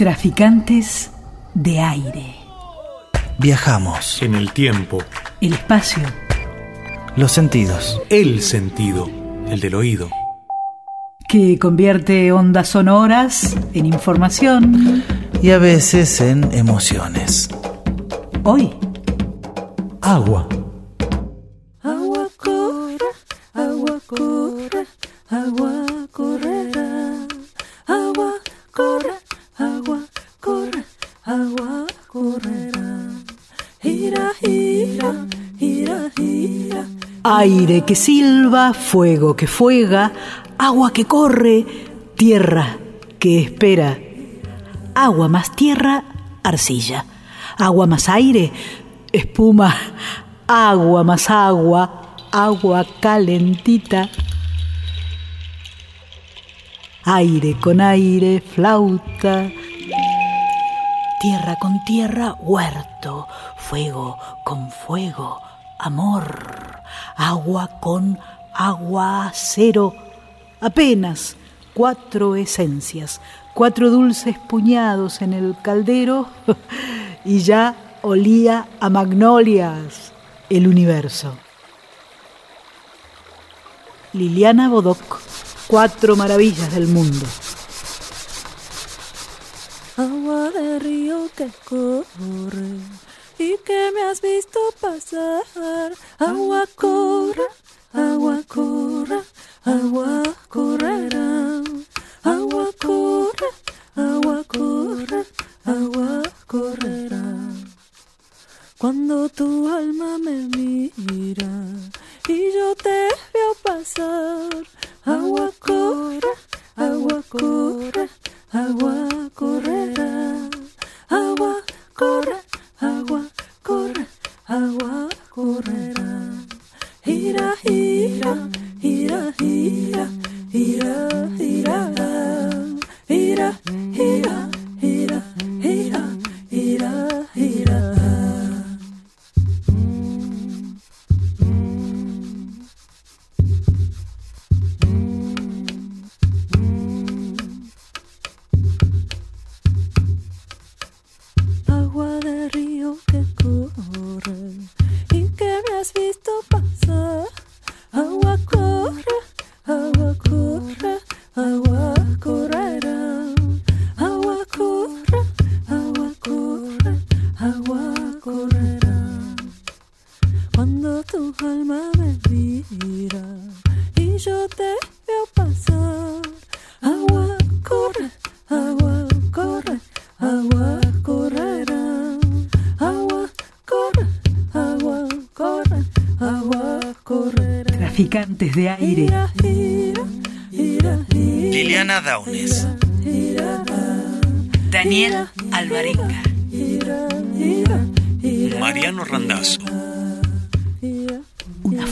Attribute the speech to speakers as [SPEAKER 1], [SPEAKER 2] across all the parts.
[SPEAKER 1] Traficantes de aire.
[SPEAKER 2] Viajamos.
[SPEAKER 3] En el tiempo.
[SPEAKER 1] El espacio.
[SPEAKER 2] Los sentidos.
[SPEAKER 3] El sentido. El del oído.
[SPEAKER 1] Que convierte ondas sonoras en información.
[SPEAKER 2] Y a veces en emociones.
[SPEAKER 1] Hoy.
[SPEAKER 2] Agua.
[SPEAKER 1] Aire que silba, fuego que fuega, agua que corre, tierra que espera. Agua más tierra, arcilla. Agua más aire, espuma. Agua más agua, agua calentita. Aire con aire, flauta. Tierra con tierra, huerto. Fuego con fuego, amor. Agua con agua, cero. Apenas cuatro esencias, cuatro dulces puñados en el caldero y ya olía a magnolias el universo. Liliana Bodoc, Cuatro maravillas del mundo.
[SPEAKER 4] Agua de río que corre y que me has visto pasar. Agua corre,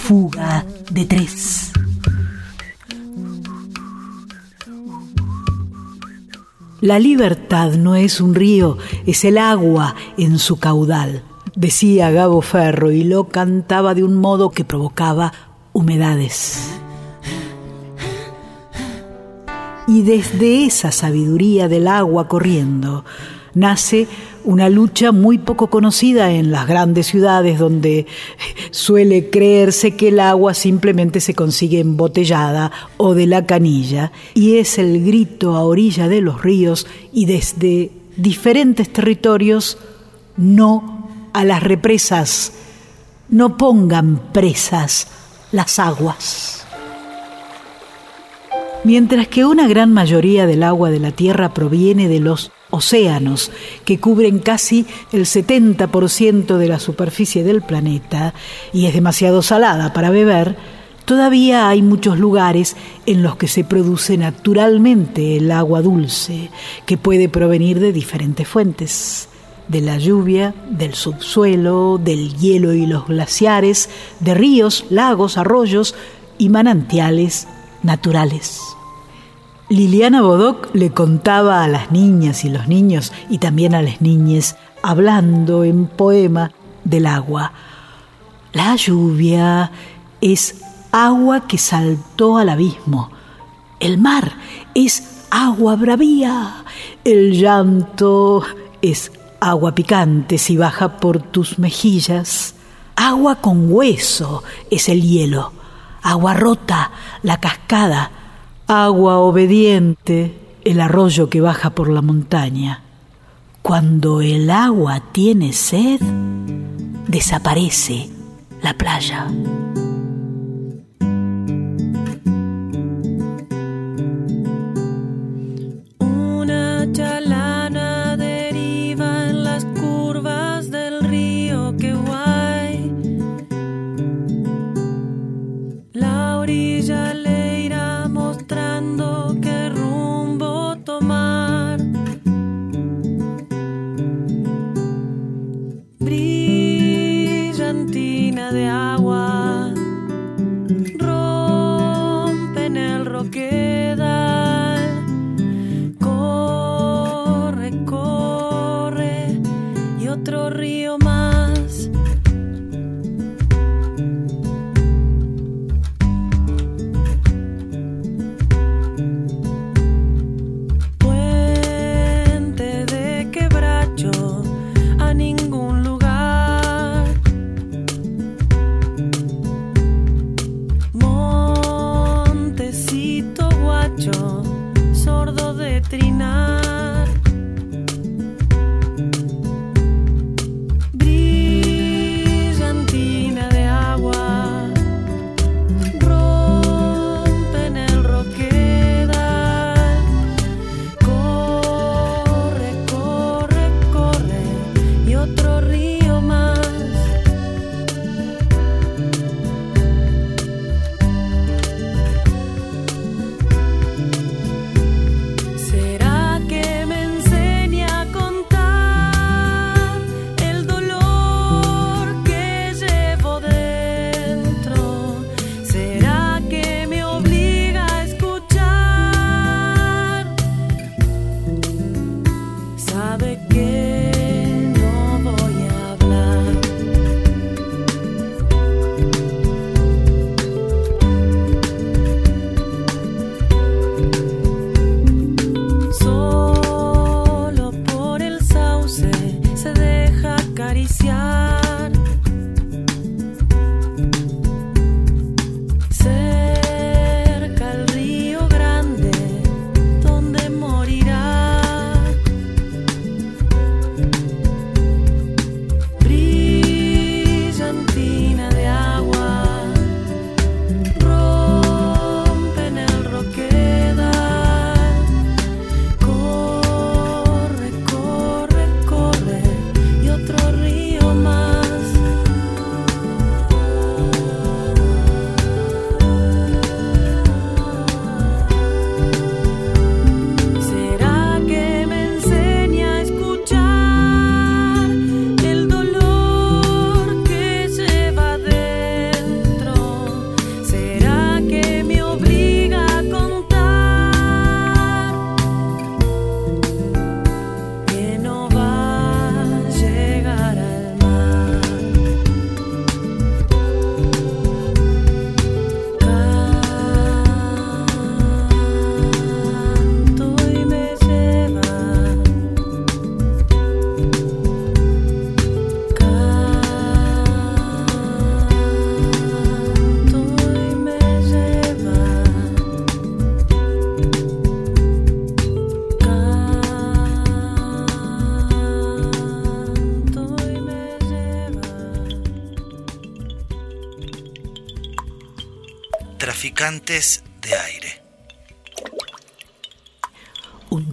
[SPEAKER 1] fuga de tres. La libertad no es un río, es el agua en su caudal, decía Gabo Ferro y lo cantaba de un modo que provocaba humedades. Y desde esa sabiduría del agua corriendo nace una lucha muy poco conocida en las grandes ciudades donde suele creerse que el agua simplemente se consigue embotellada o de la canilla y es el grito a orilla de los ríos y desde diferentes territorios no a las represas, no pongan presas las aguas. Mientras que una gran mayoría del agua de la Tierra proviene de los océanos, que cubren casi el 70% de la superficie del planeta y es demasiado salada para beber, todavía hay muchos lugares en los que se produce naturalmente el agua dulce, que puede provenir de diferentes fuentes de la lluvia, del subsuelo, del hielo y los glaciares, de ríos, lagos, arroyos y manantiales naturales. Liliana Bodoc le contaba a las niñas y los niños, y también a las niñas, hablando en poema del agua. La lluvia es agua que saltó al abismo. El mar es
[SPEAKER 4] agua bravía. El llanto es agua picante si baja por tus mejillas. Agua con hueso es el hielo. Agua rota, la cascada agua obediente, el arroyo que baja por la montaña. Cuando el agua tiene sed, desaparece la playa.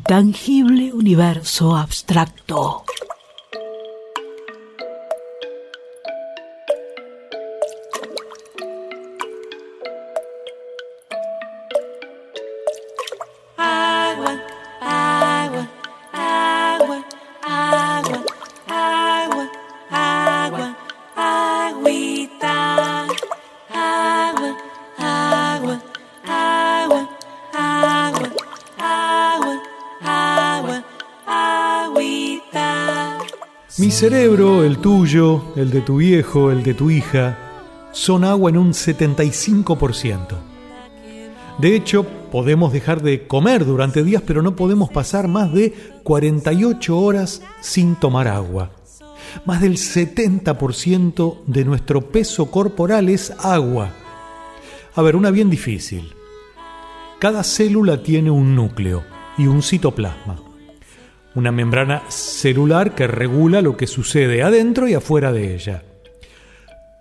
[SPEAKER 4] Tangible universo abstracto.
[SPEAKER 3] cerebro, el tuyo, el de tu viejo, el de tu hija, son agua en un 75%. De hecho, podemos dejar de comer durante días, pero no podemos pasar más de 48 horas sin tomar agua. Más del 70% de nuestro peso corporal es agua. A ver, una bien difícil. Cada célula tiene un núcleo y un citoplasma. Una membrana celular que regula lo que sucede adentro y afuera de ella.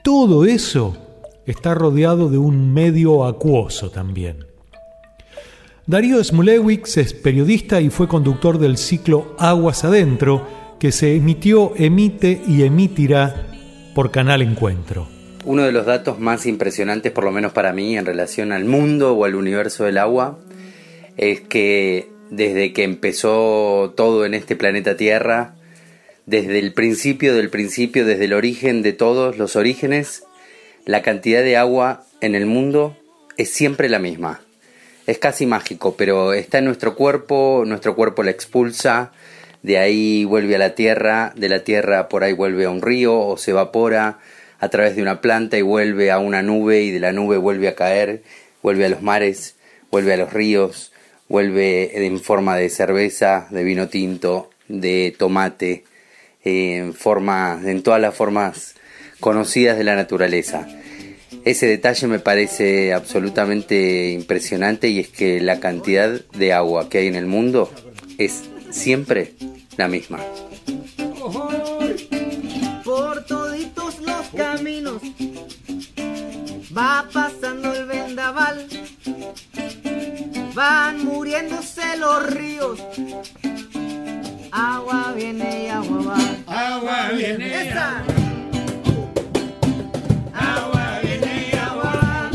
[SPEAKER 3] Todo eso está rodeado de un medio acuoso también. Darío Smulewicz es periodista y fue conductor del ciclo Aguas Adentro, que se emitió, emite y emitirá por Canal Encuentro.
[SPEAKER 5] Uno de los datos más impresionantes, por lo menos para mí, en relación al mundo o al universo del agua, es que desde que empezó todo en este planeta Tierra, desde el principio del principio, desde el origen de todos los orígenes, la cantidad de agua en el mundo es siempre la misma. Es casi mágico, pero está en nuestro cuerpo, nuestro cuerpo la expulsa, de ahí vuelve a la tierra, de la tierra por ahí vuelve a un río o se evapora a través de una planta y vuelve a una nube y de la nube vuelve a caer, vuelve a los mares, vuelve a los ríos, vuelve en forma de cerveza, de vino tinto, de tomate, en forma, en todas las formas conocidas de la naturaleza. Ese detalle me parece absolutamente impresionante y es que la cantidad de agua que hay en el mundo es siempre la misma.
[SPEAKER 6] Por toditos los caminos va pasando el vendaval, van muriéndose los ríos, agua viene y agua va.
[SPEAKER 7] Agua viene.
[SPEAKER 6] Esa.
[SPEAKER 7] Agua viene y agua va.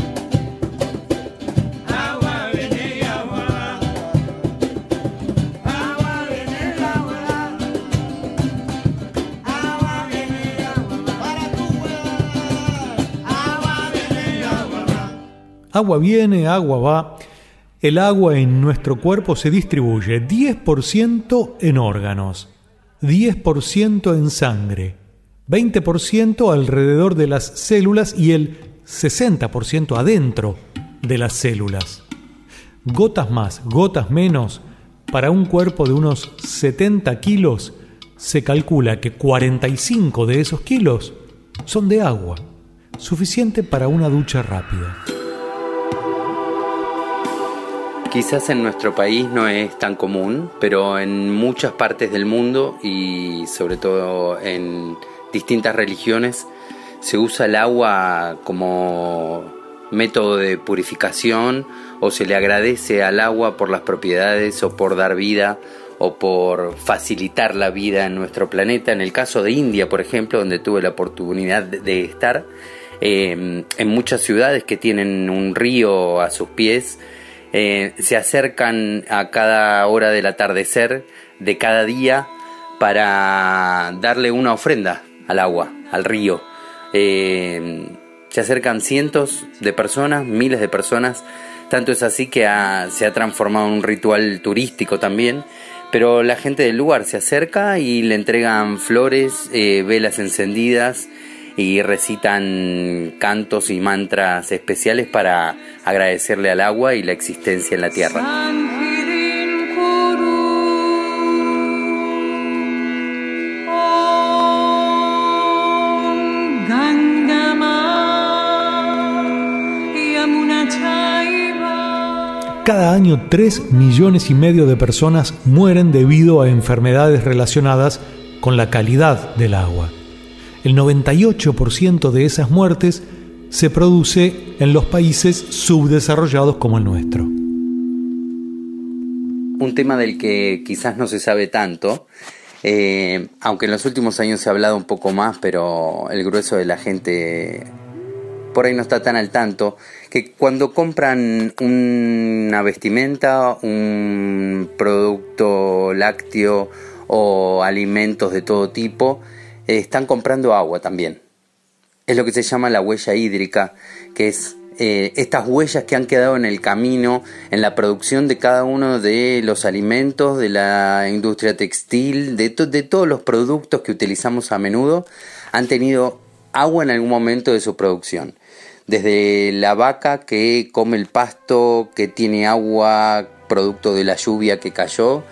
[SPEAKER 7] Agua viene y agua va. Agua viene y agua va. Agua viene y agua va. Para tu Agua viene y agua va.
[SPEAKER 3] Agua viene, agua va. El agua en nuestro cuerpo se distribuye 10% en órganos, 10% en sangre, 20% alrededor de las células y el 60% adentro de las células. Gotas más, gotas menos, para un cuerpo de unos 70 kilos, se calcula que 45 de esos kilos son de agua, suficiente para una ducha rápida.
[SPEAKER 5] Quizás en nuestro país no es tan común, pero en muchas partes del mundo y sobre todo en distintas religiones se usa el agua como método de purificación o se le agradece al agua por las propiedades o por dar vida o por facilitar la vida en nuestro planeta. En el caso de India, por ejemplo, donde tuve la oportunidad de- estar, eh, en muchas ciudades que tienen un río a sus pies, eh, se acercan a cada hora del atardecer de cada día para darle una ofrenda al agua, al río. Eh, se acercan cientos de personas, miles de personas, tanto es así que se ha transformado en un ritual turístico también, pero la gente del lugar se acerca y le entregan flores, eh, velas encendidas y recitan cantos y mantras especiales para agradecerle al agua y la existencia en la tierra.
[SPEAKER 3] Cada año 3 millones y medio de personas mueren debido a enfermedades relacionadas con la calidad del agua. El 98% de esas muertes se produce en los países subdesarrollados como el nuestro.
[SPEAKER 5] Un tema del que quizás no se sabe tanto, eh, aunque en los últimos años se ha hablado un poco más, pero el grueso de la gente por ahí no está tan al tanto, que cuando compran una vestimenta, un producto lácteo o alimentos de todo tipo, están comprando agua también. Es lo que se llama la huella hídrica, que es eh, estas huellas que han quedado en el camino, en la producción de cada uno de los alimentos, de la industria textil, de, de todos los productos que utilizamos a menudo, han tenido agua en algún momento de su producción. desde la vaca que come el pasto, que tiene agua producto de la lluvia que cayó,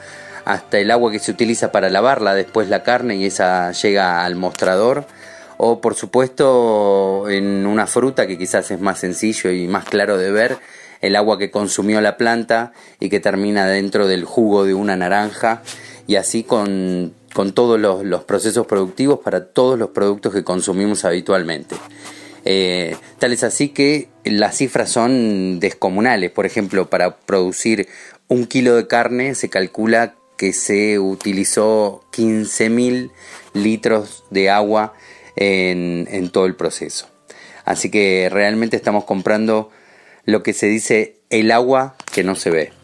[SPEAKER 5] hasta el agua que se utiliza para lavarla después la carne y esa llega al mostrador. O por supuesto en una fruta que quizás es más sencillo y más claro de ver, el agua que consumió la planta y que termina dentro del jugo de una naranja y así con, con todos los, procesos productivos para todos los productos que consumimos habitualmente. Eh, tal es así que las cifras son descomunales. Por ejemplo, para producir un kilo de carne se calcula que se utilizó 15.000 litros de agua en, en todo el proceso. Así que realmente estamos comprando lo que se dice el agua que no se ve.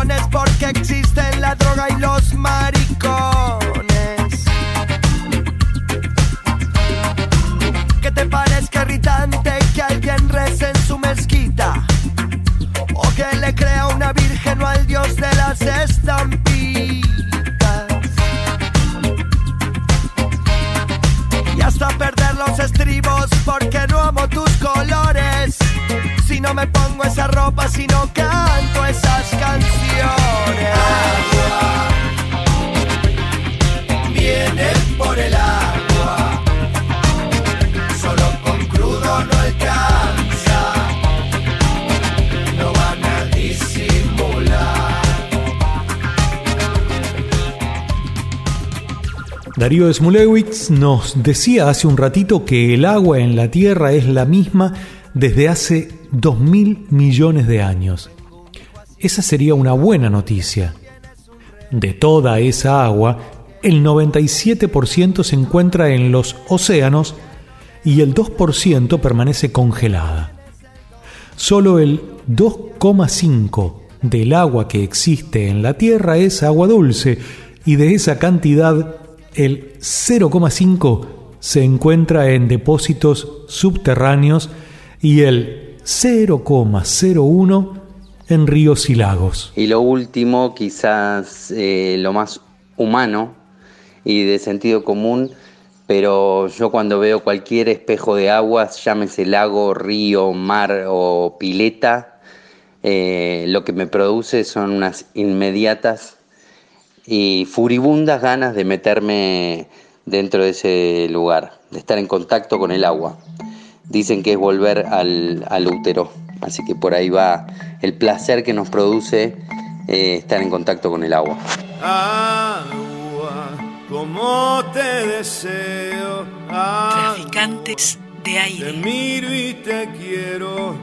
[SPEAKER 8] Rincones porque existen la droga y los maricones. ¿Qué te parezca irritante que alguien rece en su mezquita? O que le crea una virgen o al dios de las estampitas. Y hasta perder los estribos porque no. No me pongo esa ropa, si no canto esas canciones.
[SPEAKER 7] Viene por el agua, solo con crudo no alcanza, no van a disimular.
[SPEAKER 3] Darío Smulewicz nos decía hace un ratito que el agua en la Tierra es la misma desde hace 2.000 millones de años. Esa sería una buena noticia. De toda esa agua, el 97% se encuentra en los océanos y el 2% permanece congelada. Solo el 2,5% del agua que existe en la Tierra es agua dulce y de esa cantidad el 0,5% se encuentra en depósitos subterráneos y el 0,01% en ríos y lagos.
[SPEAKER 5] Y lo último, quizás eh, lo más humano y de sentido común, pero yo cuando veo cualquier espejo de aguas, llámese lago, río, mar o pileta, eh, lo que me produce son unas inmediatas y furibundas ganas de meterme dentro de ese lugar, de estar en contacto con el agua. Dicen que es volver al, al útero, así que por ahí va el placer que nos produce eh, estar en contacto con el agua.
[SPEAKER 7] Agua, como te deseo. Agua,
[SPEAKER 1] Traficantes de
[SPEAKER 7] te
[SPEAKER 1] aire.
[SPEAKER 7] miro y te quiero.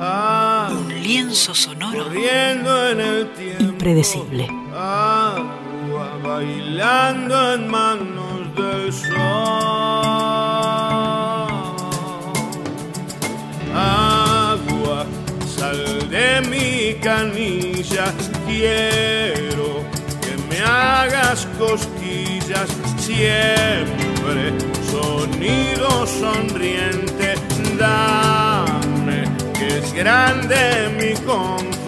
[SPEAKER 7] Agua,
[SPEAKER 1] Un lienzo sonoro
[SPEAKER 7] corriendo en el tiempo.
[SPEAKER 1] impredecible.
[SPEAKER 7] Agua, bailando en manos del sol. Canilla. Quiero que me hagas cosquillas siempre. Sonido sonriente, dame que es grande mi confusión.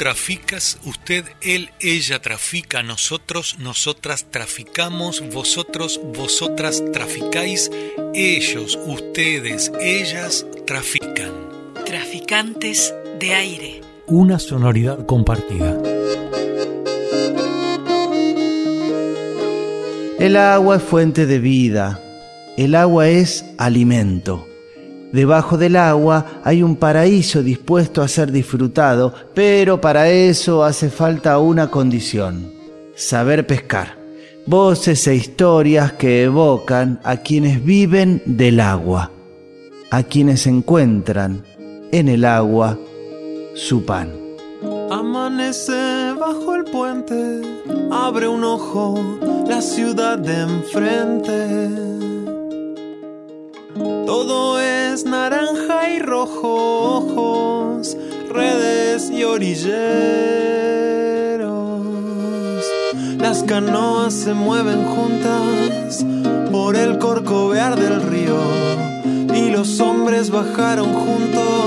[SPEAKER 3] Traficas, usted, él, ella trafica, nosotros, nosotras traficamos, vosotros, vosotras traficáis, ellos, ustedes, ellas trafican.
[SPEAKER 1] Traficantes de aire.
[SPEAKER 3] Una sonoridad compartida.
[SPEAKER 2] El agua es fuente de vida. El agua es alimento. Debajo del agua hay un paraíso dispuesto a ser disfrutado, pero para eso hace falta una condición, saber pescar. Voces e historias que evocan a quienes viven del agua, a quienes encuentran en el agua su pan.
[SPEAKER 9] Amanece bajo el puente, abre un ojo la ciudad de enfrente. Todo es naranja y rojo, ojos, redes y orilleros. Las canoas se mueven juntas por el corcovear del río y los hombres bajaron juntos,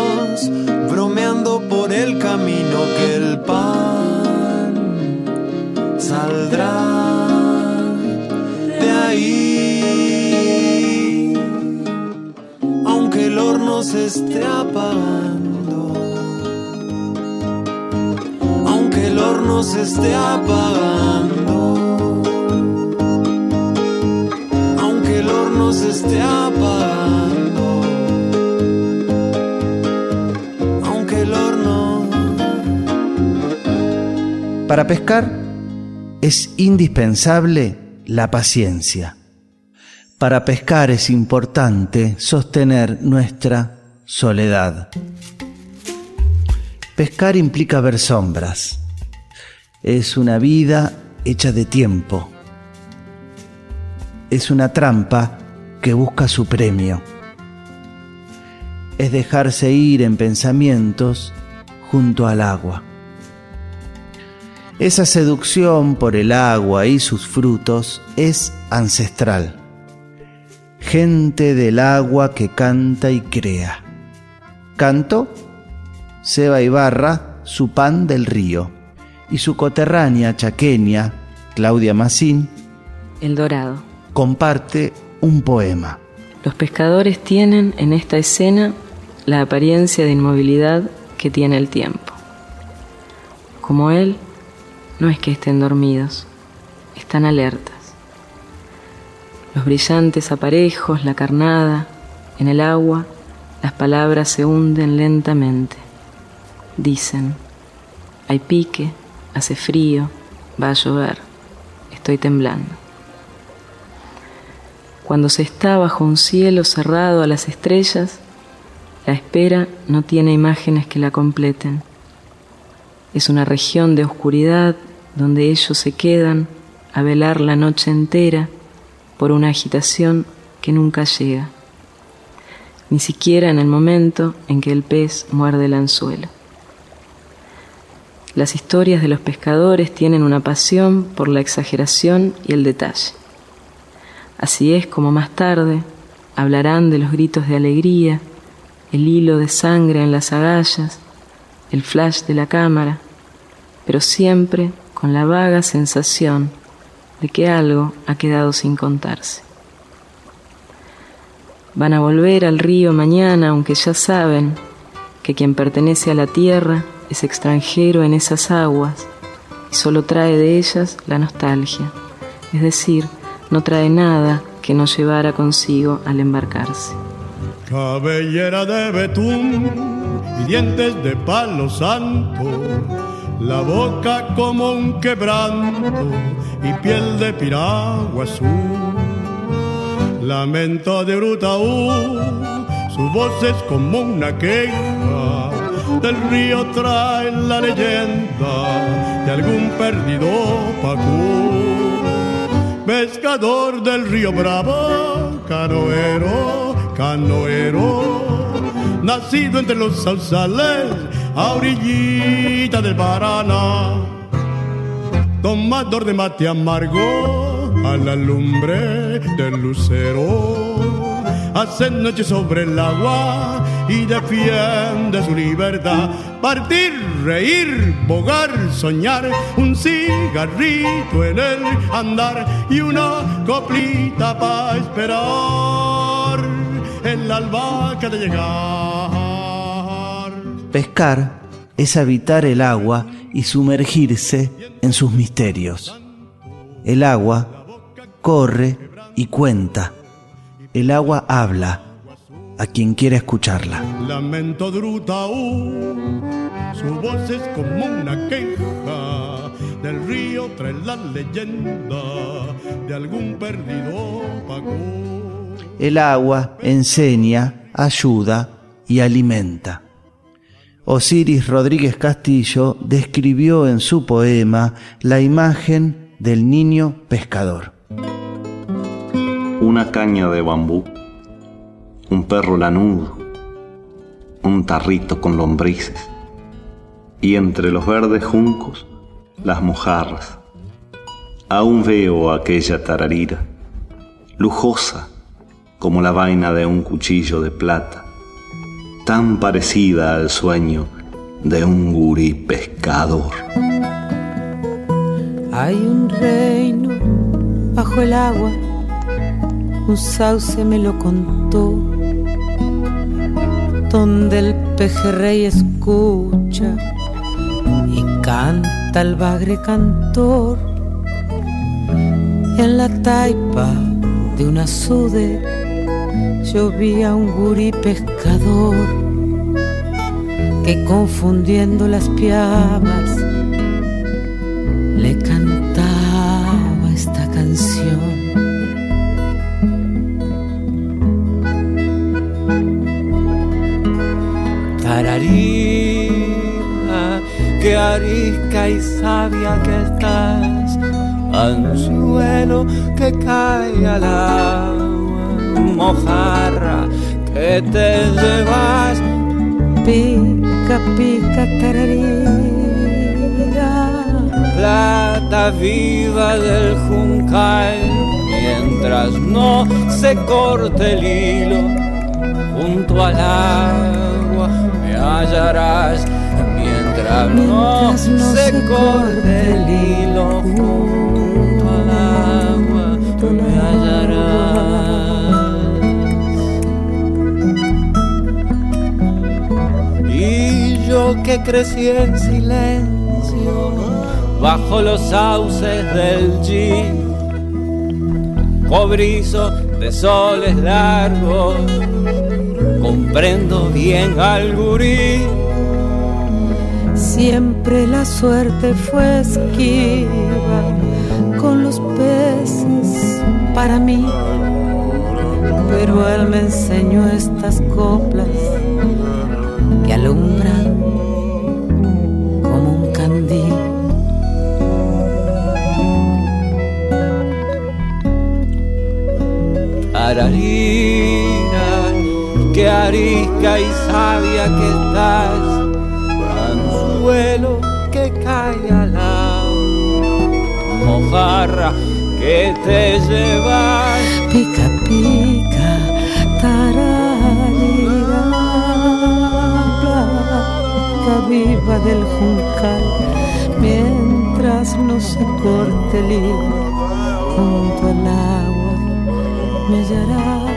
[SPEAKER 9] aunque el horno se esté apagando, aunque el horno
[SPEAKER 2] Para pescar es indispensable la paciencia. Para pescar es importante sostener nuestra soledad. Pescar implica ver sombras. Es una vida hecha de tiempo. Es una trampa que busca su premio. Es dejarse ir en pensamientos junto al agua. Esa seducción por el agua y sus frutos es ancestral. Gente del agua que canta y crea. Canto, Seba Ibarra, su pan del río, y su coterránea chaqueña, Claudia Massín,
[SPEAKER 10] El Dorado.
[SPEAKER 2] comparte un poema.
[SPEAKER 10] Los pescadores tienen en esta escena la apariencia de inmovilidad que tiene el tiempo. Como él, no es que estén dormidos, están alertas. Los brillantes aparejos, la carnada, en el agua, las palabras se hunden lentamente. Dicen, hay pique, hace frío, va a llover, estoy temblando. Cuando se está bajo un cielo cerrado a las estrellas, la espera no tiene imágenes que la completen. Es una región de oscuridad donde ellos se quedan a velar la noche entera por una agitación que nunca llega, ni siquiera en el momento en que el pez muerde el anzuelo. Las historias de los pescadores tienen una pasión por la exageración y el detalle. Así es como más tarde hablarán de los gritos de alegría, el hilo de sangre en las agallas, el flash de la cámara, pero siempre con la vaga sensación de que algo ha quedado sin contarse. Van a volver al río mañana, aunque ya saben que quien pertenece a la tierra es extranjero en esas aguas y solo trae de ellas la nostalgia, es decir, no trae nada que no llevara consigo al embarcarse.
[SPEAKER 11] Cabellera de betún y dientes de palo santo, la boca como un quebranto y piel de piragua azul. Lamento de Brutaú, su voz es como una queja, del río trae la leyenda de algún perdido pacú. Pescador del río Bravo, canoero, canoero, nacido entre los sausales, a orillita del Paraná. Tomador de mate amargo a la lumbre del lucero, hace noche sobre el agua y defiende su libertad. Partir, reír, bogar, soñar, un cigarrito en el andar y una coplita para esperar en la albahaca de llegar.
[SPEAKER 2] Pescar es habitar el agua y sumergirse en sus misterios. El agua corre y cuenta. El agua habla a quien quiera escucharla.
[SPEAKER 11] Lamento su voz es como una queja. Del río trae la leyenda de algún perdido.
[SPEAKER 2] El agua enseña, ayuda y alimenta. Osiris Rodríguez Castillo describió en su poema la imagen del niño pescador.
[SPEAKER 12] Una caña de bambú, un perro lanudo, un tarrito con lombrices y entre los verdes juncos las mojarras. Aún veo aquella tararira, lujosa como la vaina de un cuchillo de plata, tan parecida al sueño de un gurí pescador.
[SPEAKER 13] Hay un reino bajo el agua, un sauce me lo contó, donde el pejerrey escucha y canta el bagre cantor. En la taipa de una sude yo vi a un gurí pescador que confundiendo las piabas
[SPEAKER 9] Tararí, arisca y sabia que estás, anzuelo que cae al agua, mojarra que te llevas,
[SPEAKER 14] pica, pica, tararira.
[SPEAKER 9] Plata viva del juncal, mientras no se corte el hilo, junto al agua hallarás mientras, no, se, corte el hilo junto al agua me hallarás. Y yo que crecí en silencio bajo los sauces del G cobrizo de soles largos comprendo bien al gurí
[SPEAKER 14] Siempre la suerte fue esquiva con los peces para mí. Pero él me enseñó estas coplas que alumbran como un candil.
[SPEAKER 9] Ararira, que arisca y sabia que estás vuelo que cae al agua, mojarra que te llevas.
[SPEAKER 14] Pica, pica, tararira, plata viva del juncal, mientras no se corte el hilo junto al agua, me hallarás.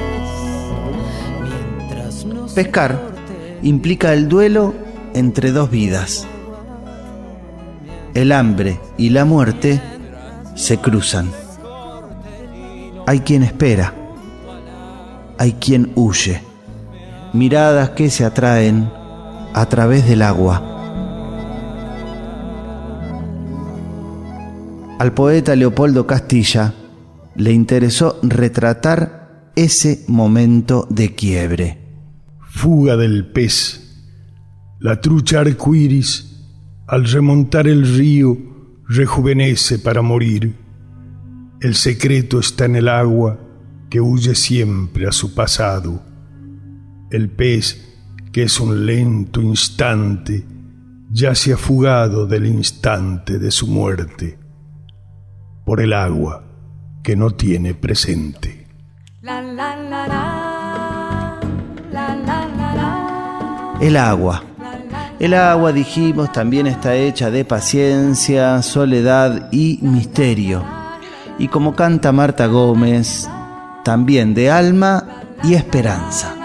[SPEAKER 2] Pescar implica el duelo entre dos vidas. El hambre y la muerte se cruzan. Hay quien espera, hay quien huye. Miradas que se atraen a través del agua. Al poeta Leopoldo Castilla le interesó retratar ese momento de quiebre.
[SPEAKER 15] Fuga del pez. La trucha arcoíris, al remontar el río, rejuvenece para morir. El secreto está en el agua que huye siempre a su pasado. El pez, que es un lento instante, ya se ha fugado del instante de su muerte, por el agua que no tiene presente.
[SPEAKER 2] El agua. El agua, dijimos, también está hecha de paciencia, soledad y misterio. Y como canta Marta Gómez, también de alma y esperanza.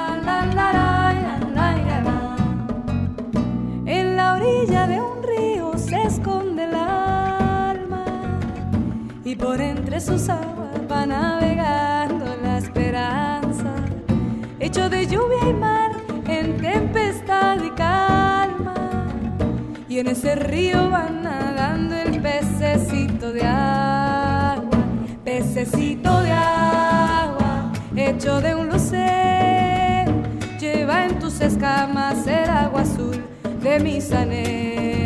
[SPEAKER 16] En ese río va nadando el pececito de agua, pececito de agua, hecho de un lucero, lleva en tus escamas el agua azul de mis anhelos.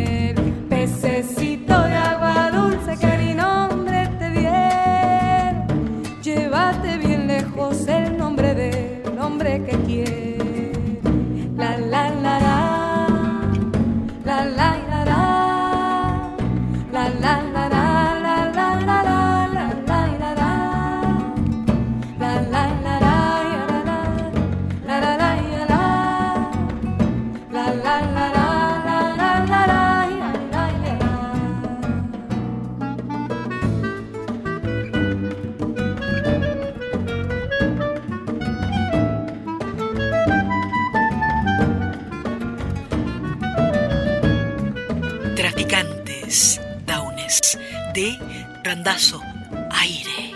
[SPEAKER 1] Randazo, Aire,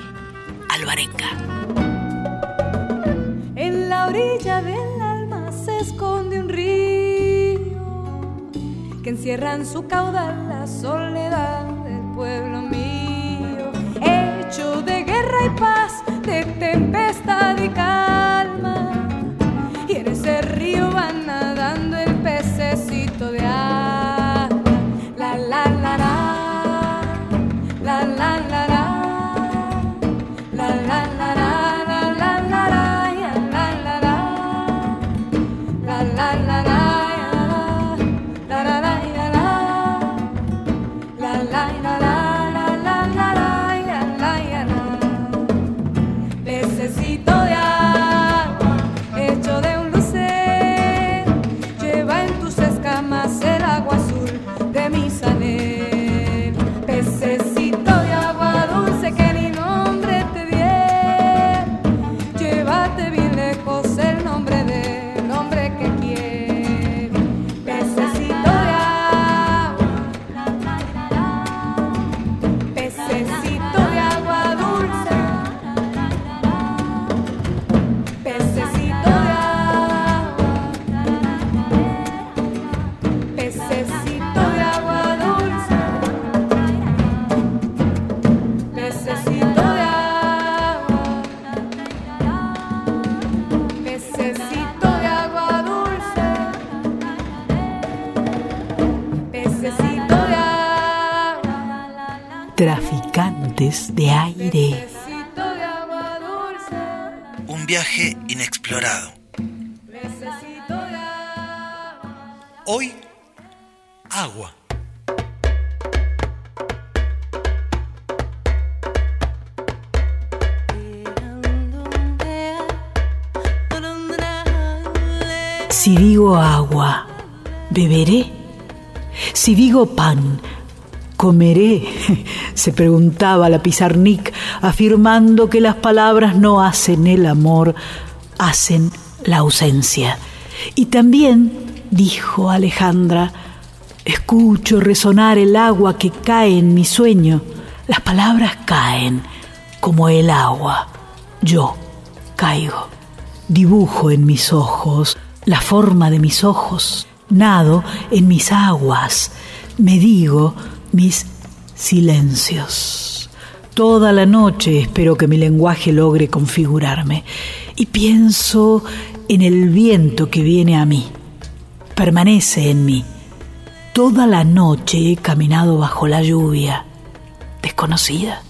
[SPEAKER 1] Alvarenga.
[SPEAKER 16] En la orilla del alma se esconde un río que encierra en su caudal la soledad del pueblo mío, hecho de guerra y paz, de tempestad y calma.
[SPEAKER 1] Traficantes de aire.
[SPEAKER 4] Un viaje inexplorado. Hoy, agua.
[SPEAKER 1] Si digo agua, beberé. Si digo pan, comeré, se preguntaba la Pizarnik, afirmando que las palabras no hacen el amor, hacen la ausencia. Y también, dijo Alejandra, escucho resonar el agua que cae en mi sueño. Las palabras caen como el agua. Yo caigo. Dibujo en mis ojos la forma de mis ojos. Nado en mis aguas. Me digo mis silencios. Toda la noche espero que mi lenguaje logre configurarme y pienso en el viento que viene a mí. Permanece en mí. Toda la noche he caminado bajo la lluvia, desconocida.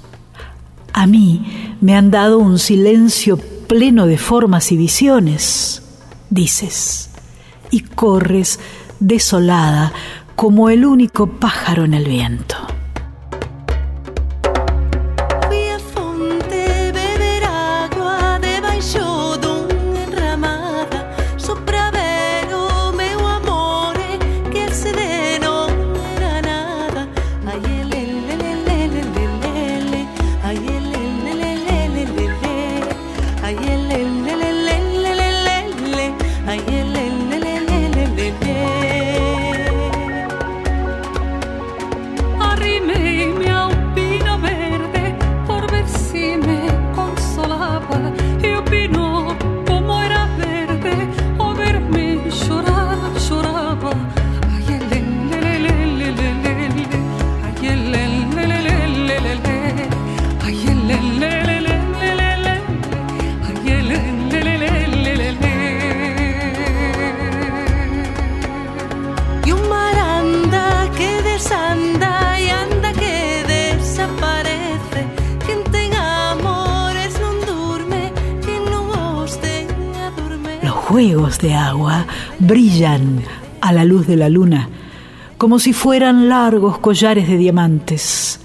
[SPEAKER 1] A mí me han dado un silencio pleno de formas y visiones, dices, y corres desolada como el único pájaro en el viento. De agua brillan a la luz de la luna, como si fueran largos collares de diamantes.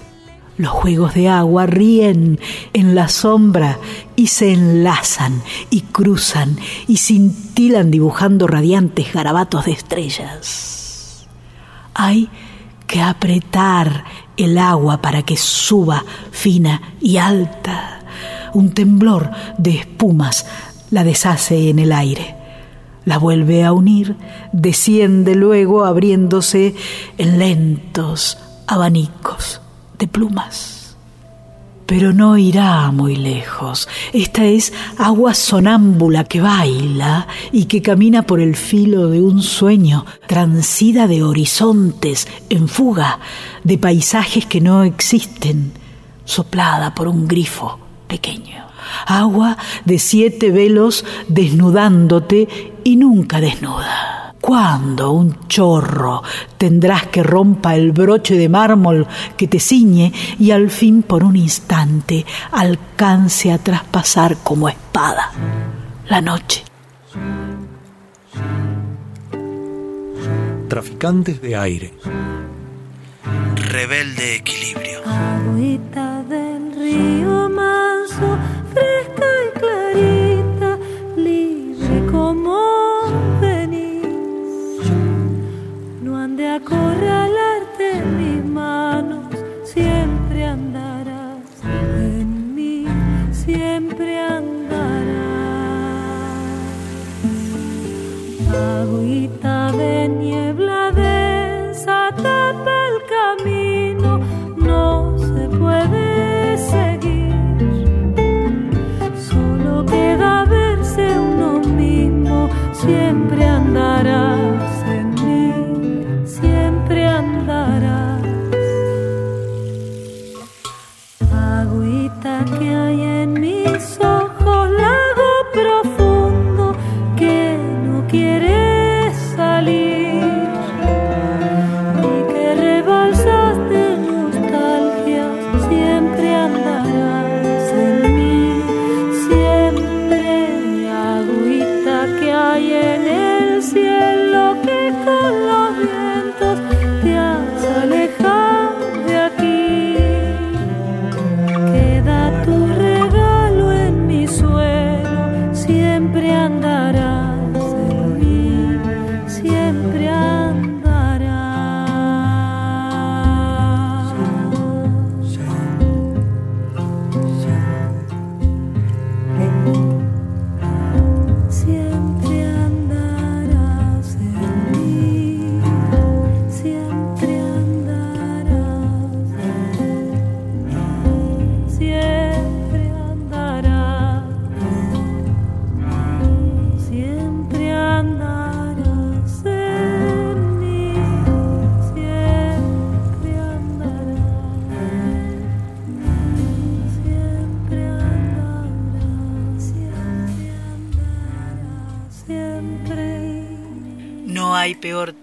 [SPEAKER 1] Los juegos de agua ríen en la sombra y se enlazan y cruzan y cintilan dibujando radiantes garabatos de estrellas. Hay que apretar el agua para que suba fina y alta. Un temblor de espumas la deshace en el aire, la vuelve a unir, desciende luego abriéndose en lentos abanicos de plumas. Pero no irá muy lejos. Esta es agua sonámbula que baila y que camina por el filo de un sueño, transida de horizontes en fuga, de paisajes que no existen, soplada por un grifo pequeño agua de siete velos desnudándote y nunca desnuda. ¿Cuándo un chorro tendrás que rompa el broche de mármol que te ciñe y al fin por un instante alcance a traspasar como espada la noche?
[SPEAKER 17] Traficantes de aire.
[SPEAKER 4] Rebelde equilibrio.
[SPEAKER 16] Agüita del río manso fresca acorralarte en mis manos, siempre andarás en mí, siempre andarás. Agüita de niebla densa tapa el camino, no se puede seguir. Solo queda verse uno mismo, siempre andarás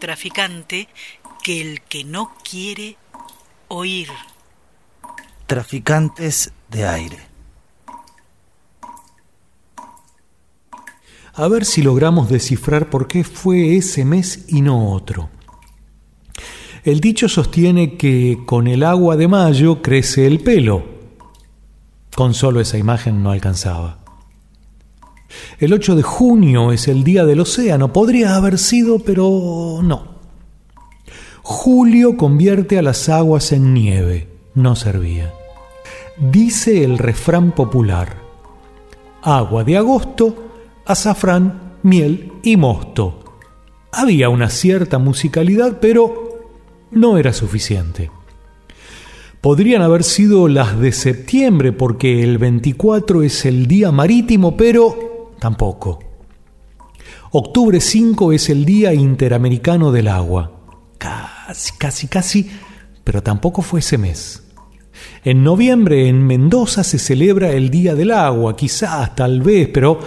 [SPEAKER 1] traficante que el que no quiere oír.
[SPEAKER 2] Traficantes de aire.
[SPEAKER 3] A ver si logramos descifrar por qué fue ese mes y no otro. El dicho sostiene que con el agua de mayo crece el pelo. Con solo esa imagen no alcanzaba. El 8 de junio es el día del océano. Podría haber sido, pero no. Julio convierte a las aguas en nieve. No servía. Dice el refrán popular. Agua de agosto, azafrán, miel y mosto. Había una cierta musicalidad, pero no era suficiente. Podrían haber sido las de septiembre porque el 24 es el día marítimo, pero tampoco. Octubre 5 es el Día Interamericano del Agua. Casi, casi, casi, pero tampoco fue ese mes. En noviembre en Mendoza se celebra el Día del Agua, quizás, tal vez, pero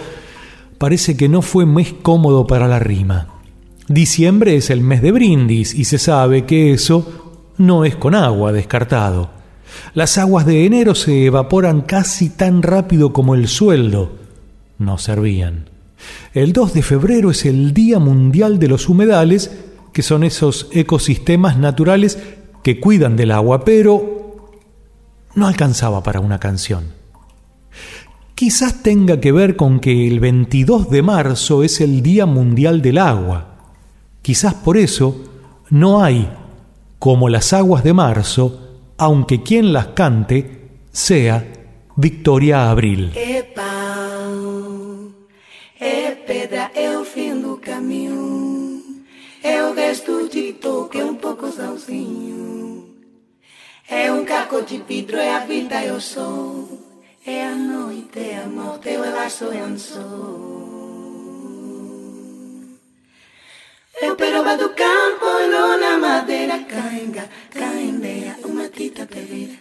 [SPEAKER 3] parece que no fue mes cómodo para la rima. Diciembre es el mes de brindis y se sabe que eso no es con agua, descartado. Las aguas de enero se evaporan casi tan rápido como el sueldo. No servían. El 2 de febrero es el Día Mundial de los Humedales, que son esos ecosistemas naturales que cuidan del agua, pero no alcanzaba para una canción. Quizás tenga que ver con que el 22 de marzo es el Día Mundial del Agua. Quizás por eso no hay, como las aguas de marzo, aunque quien las cante sea Victoria Abril.
[SPEAKER 18] Pedra, é o fim do caminho, é o resto de toque, é um pouco sozinho. É um caco de vidro, é a vida, é o sol, é a noite, é a morte, é o laço, é um sol. Eu peroba do campo, não na madeira, cainga, caindeia, uma tita pereira.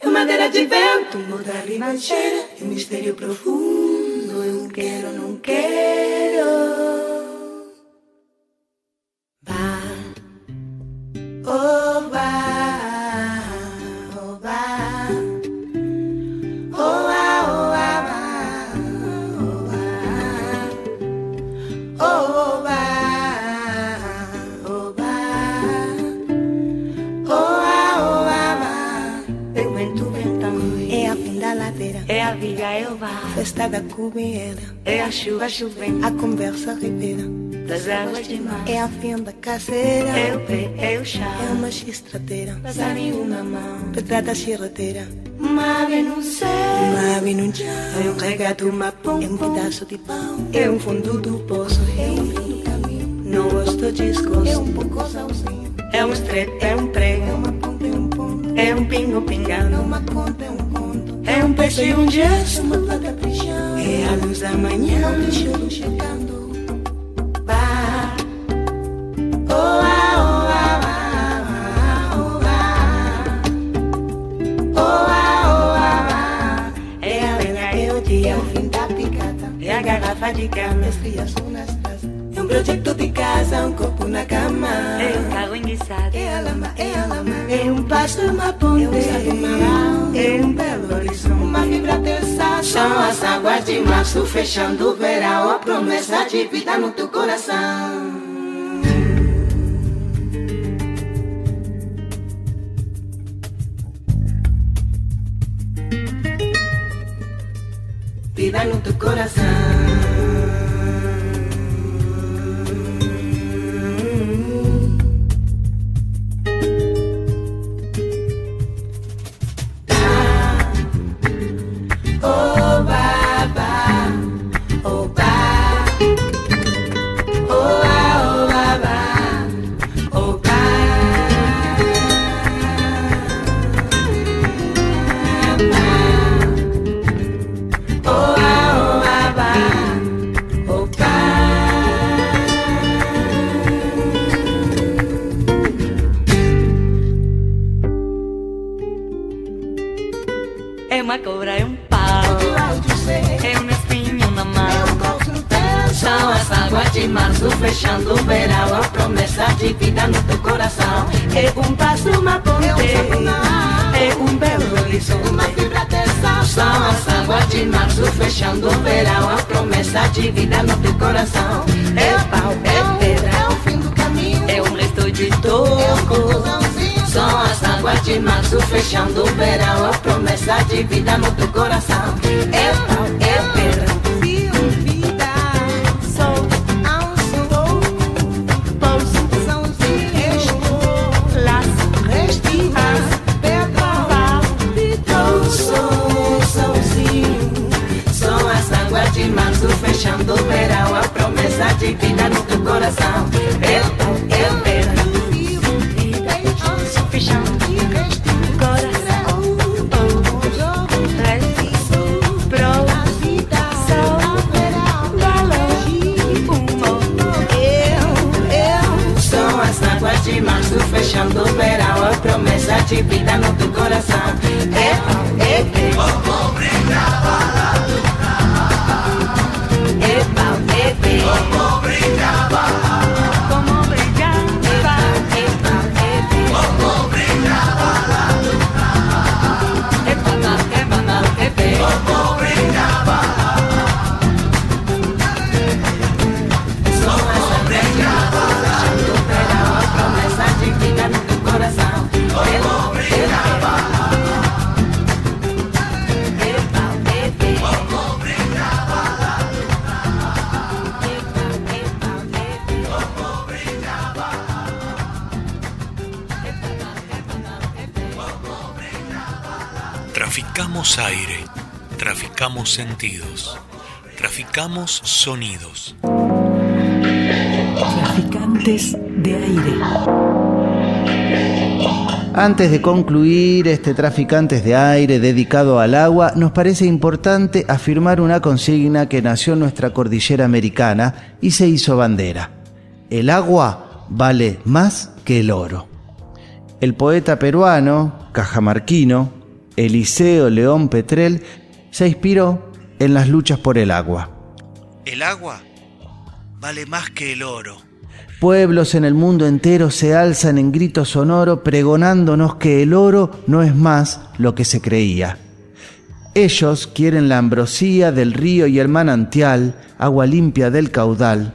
[SPEAKER 18] É madeira de vento, muda a ribanceira, é um mistério profundo, eu quero, não é a chuva chovendo, a conversa ribeira. Das águas de mar, é a fim da caseira, é o pé, é o chá, é uma estradeira, passarinho na mão, pedrada chirradeira. Mave no céu, mave no chão, é um regado mapão, é um pedaço de pão, é um fundo do poço, é um fim do caminho. Não gosto de escoço, é um pouco sozinho, é um estreito, é um prego, é uma ponta, é um ponto, é um pingo pingando, é uma conta, é um é um peixe e um uma brilhando, é a luz da manhã, bicho chegando. Vá, oh, ah, oh, ah, ah, oh, ah. Oh, ah, oh, ah. É a lenha, é o dia, é o fim da picada. É a garrafa de cana, as crias nas casas. É um projeto de casa, um copo na cama. É um carro enguiçado. É a lama, é a lama. É um pasto, uma ponte. É um sapo marão. É um belo São as águas de março, fechando o verão. A promessa de vida no teu coração.
[SPEAKER 19] A promessa de vida no teu coração Eu, eu, eu Como
[SPEAKER 17] Traficamos aire, traficamos sentidos, traficamos sonidos.
[SPEAKER 1] Traficantes de aire.
[SPEAKER 2] Antes de concluir este Traficantes de Aire dedicado al agua, nos parece importante afirmar una consigna que nació en nuestra cordillera americana y se hizo bandera. El agua vale más que el oro. El poeta peruano, cajamarquino, Eliseo León Petrel, se inspiró en las luchas por el agua.
[SPEAKER 4] El agua vale más que el oro.
[SPEAKER 2] Pueblos en el mundo entero se alzan en grito sonoro pregonándonos que el oro no es más lo que se creía. Ellos quieren la ambrosía del río y el manantial, agua limpia del caudal,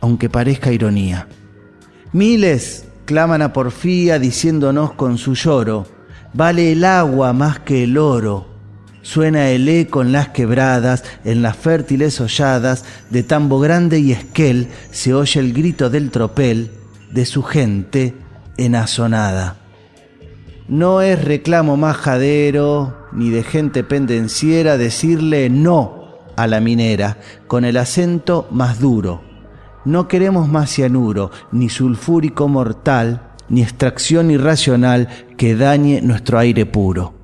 [SPEAKER 2] aunque parezca ironía. Miles claman a porfía diciéndonos con su lloro, vale el agua más que el oro. Suena el eco en las quebradas, en las fértiles holladas, de tambo grande y esquel se oye el grito del tropel de su gente enazonada. No es reclamo majadero ni de gente pendenciera decirle no a la minera con el acento más duro. No queremos más cianuro, ni sulfúrico mortal, ni extracción irracional que dañe nuestro aire puro.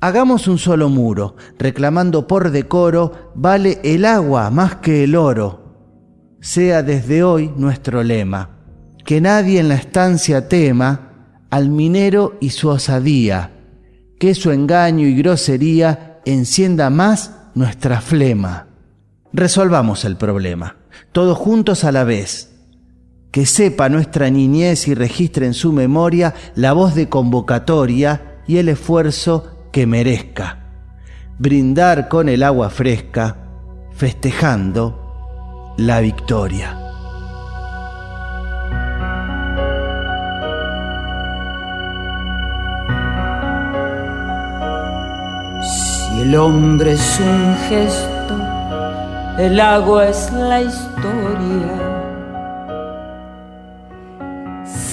[SPEAKER 2] Hagamos un solo muro, reclamando por decoro, vale el agua más que el oro. Sea desde hoy nuestro lema, que nadie en la estancia tema al minero y su osadía, que su engaño y grosería encienda más nuestra flema. Resolvamos el problema, todos juntos a la vez, que sepa nuestra niñez y registre en su memoria la voz de convocatoria y el esfuerzo que merezca. Brindar con el agua fresca, festejando la victoria.
[SPEAKER 14] Si el hombre es un gesto, el agua es la historia.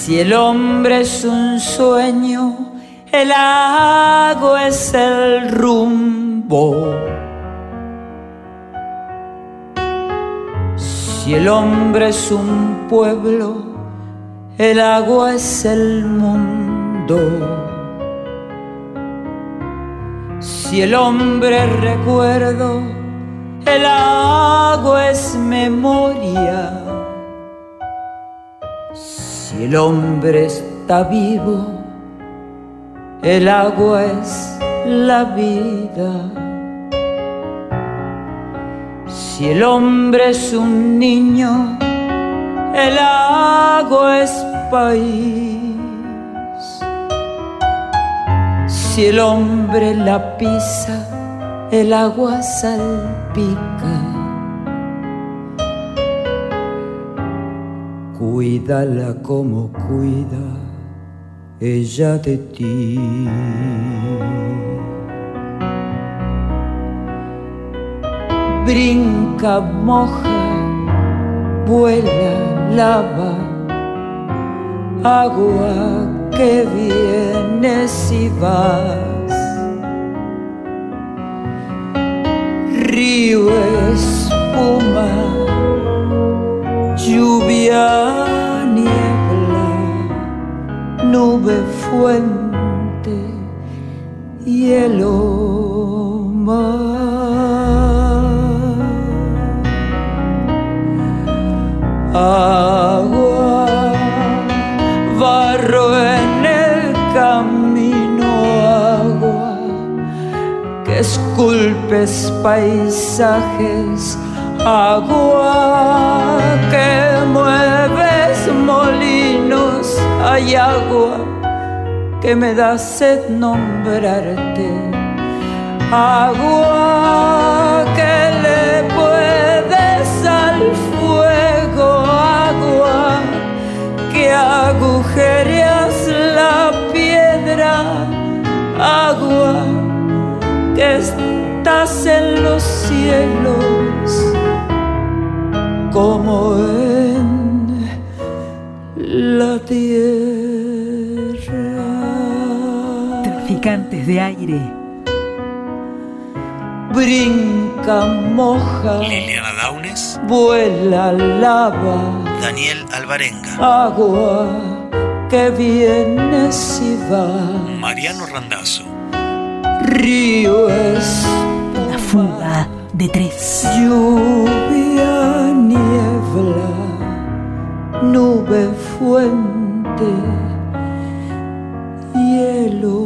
[SPEAKER 14] Si el hombre es un sueño, el agua es el rumbo. Si el hombre es un pueblo, el agua es el mundo. Si el hombre es recuerdo, el agua es memoria. Si el hombre está vivo, el agua es la vida. Si el hombre es un niño, el agua es país. Si el hombre la pisa, el agua salpica. Cuídala como cuida ella de ti. Brinca, moja, vuela, lava, agua que vienes y vas. Río, espuma, lluvia, niebla, nube, fuente, hielo, mar. Agua, barro en el camino, agua, que esculpes paisajes, agua, que mueves molinos, hay agua que me da sed nombrarte, agua que le puedes al fuego, agua que agujereas la piedra, agua que estás en los cielos como en la tierra.
[SPEAKER 1] Traficantes de aire.
[SPEAKER 14] Brinca, moja,
[SPEAKER 4] Liliana Daunes,
[SPEAKER 14] vuela, lava,
[SPEAKER 4] Daniel Alvarenga,
[SPEAKER 14] agua que vienes y va.
[SPEAKER 17] Mariano Randazzo,
[SPEAKER 14] Río es
[SPEAKER 1] La fuga de tres.
[SPEAKER 14] lluvia, nube, fuente, hielo.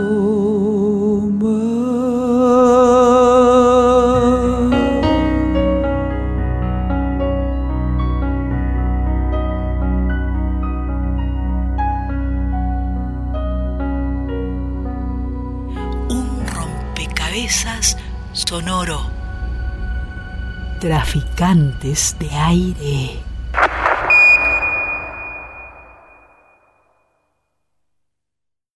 [SPEAKER 1] Un rompecabezas sonoro. Traficantes de aire.